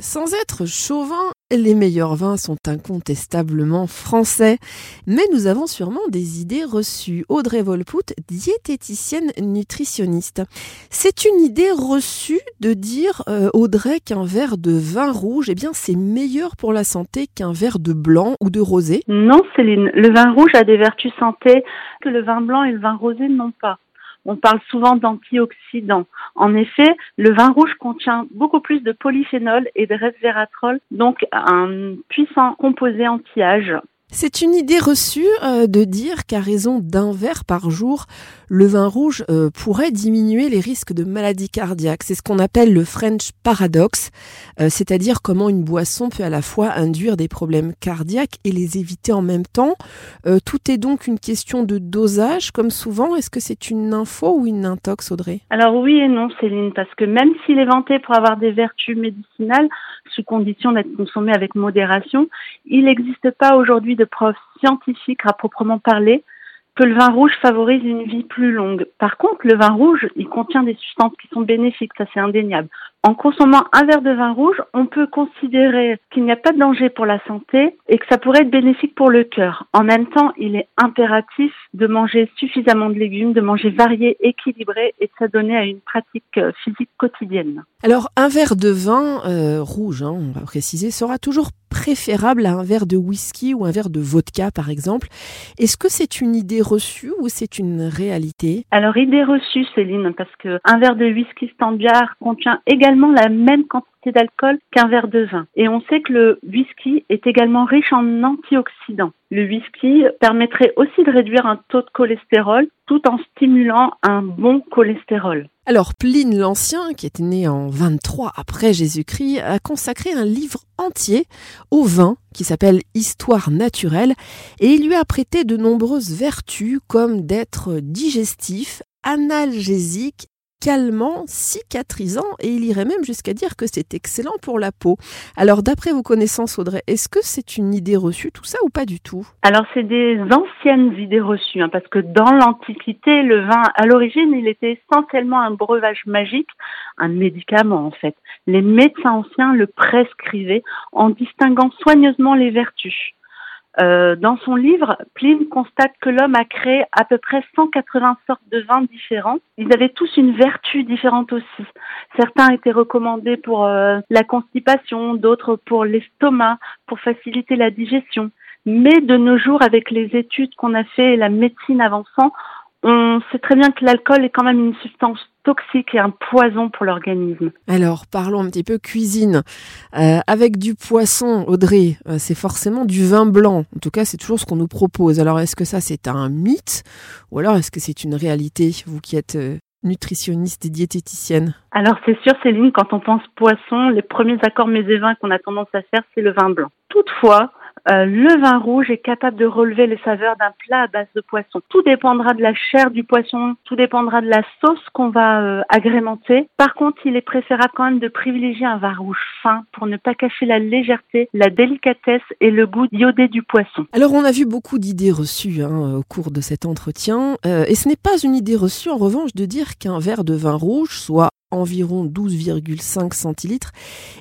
Sans être chauvin, les meilleurs vins sont incontestablement français, mais nous avons sûrement des idées reçues. Audrey Volput, diététicienne nutritionniste. C'est une idée reçue de dire, euh, Audrey, qu'un verre de vin rouge, eh bien, c'est meilleur pour la santé qu'un verre de blanc ou de rosé Non, Céline. Le vin rouge a des vertus santé que le vin blanc et le vin rosé n'ont pas on parle souvent d'antioxydants. En effet, le vin rouge contient beaucoup plus de polyphénol et de resveratrol, donc un puissant composé anti-âge. C'est une idée reçue euh, de dire qu'à raison d'un verre par jour, le vin rouge euh, pourrait diminuer les risques de maladies cardiaques. C'est ce qu'on appelle le French paradoxe, euh, c'est-à-dire comment une boisson peut à la fois induire des problèmes cardiaques et les éviter en même temps. tout est donc une question de dosage, comme souvent. Est-ce que c'est une info ou une intox, Audrey? Alors oui et non, Céline, parce que même s'il est vanté pour avoir des vertus médicinales, sous condition d'être consommé avec modération, il n'existe pas aujourd'hui de preuves scientifiques à proprement parler que le vin rouge favorise une vie plus longue. Par contre, le vin rouge, il contient des substances qui sont bénéfiques, ça c'est indéniable. En consommant un verre de vin rouge, on peut considérer qu'il n'y a pas de danger pour la santé et que ça pourrait être bénéfique pour le cœur. En même temps, il est impératif de manger suffisamment de légumes, de manger varié, équilibré et de s'adonner à une pratique euh, physique quotidienne. Alors, un verre de vin euh, rouge, hein, on va préciser, sera toujours préférable à un verre de whisky ou un verre de vodka, par exemple. Est-ce que c'est une idée reçue ou c'est une réalité? Alors, idée reçue, Céline, parce que un verre de whisky standard contient également la même quantité d'alcool qu'un verre de vin. Et on sait que le whisky est également riche en antioxydants. Le whisky permettrait aussi de réduire un taux de cholestérol tout en stimulant un bon cholestérol. Alors Pline l'Ancien, qui était né en 23 après Jésus-Christ, a consacré un livre entier au vin qui s'appelle Histoire naturelle et il lui a prêté de nombreuses vertus comme d'être digestif, analgésique calmant, cicatrisant et il irait même jusqu'à dire que c'est excellent pour la peau. Alors d'après vos connaissances Audrey, est-ce que c'est une idée reçue tout ça ou pas du tout? Alors c'est des anciennes idées reçues hein, parce que dans l'Antiquité, le vin à l'origine, il était essentiellement un breuvage magique, un médicament en fait. Les médecins anciens le prescrivaient en distinguant soigneusement les vertus. Euh, dans son livre, Pline constate que l'homme a créé à peu près 180 sortes de vins différents. Ils avaient tous une vertu différente aussi. Certains étaient recommandés pour euh, la constipation, d'autres pour l'estomac, pour faciliter la digestion. Mais de nos jours, avec les études qu'on a fait et la médecine avançant, on sait très bien que l'alcool est quand même une substance toxique et un poison pour l'organisme. Alors, parlons un petit peu cuisine. Euh, avec du poisson, Audrey, euh, c'est forcément du vin blanc. En tout cas, c'est toujours ce qu'on nous propose. Alors, est-ce que ça, c'est un mythe ou alors est-ce que c'est une réalité, vous qui êtes euh, nutritionniste et diététicienne? Alors, c'est sûr, Céline, quand on pense poisson, les premiers accords vins qu'on a tendance à faire, c'est le vin blanc. Toutefois, euh, le vin rouge est capable de relever les saveurs d'un plat à base de poisson. Tout dépendra de la chair du poisson, tout dépendra de la sauce qu'on va euh, agrémenter. Par contre, il est préférable quand même de privilégier un vin rouge fin pour ne pas cacher la légèreté, la délicatesse et le goût iodé du poisson. Alors, on a vu beaucoup d'idées reçues hein, au cours de cet entretien, euh, et ce n'est pas une idée reçue en revanche de dire qu'un verre de vin rouge soit environ 12,5 centilitres,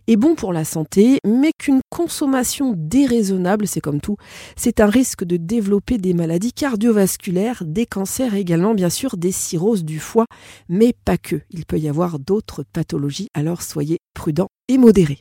est bon pour la santé, mais qu'une consommation déraisonnable, c'est comme tout, c'est un risque de développer des maladies cardiovasculaires, des cancers et également bien sûr des cirrhoses du foie, mais pas que. Il peut y avoir d'autres pathologies, alors soyez prudents et modérés.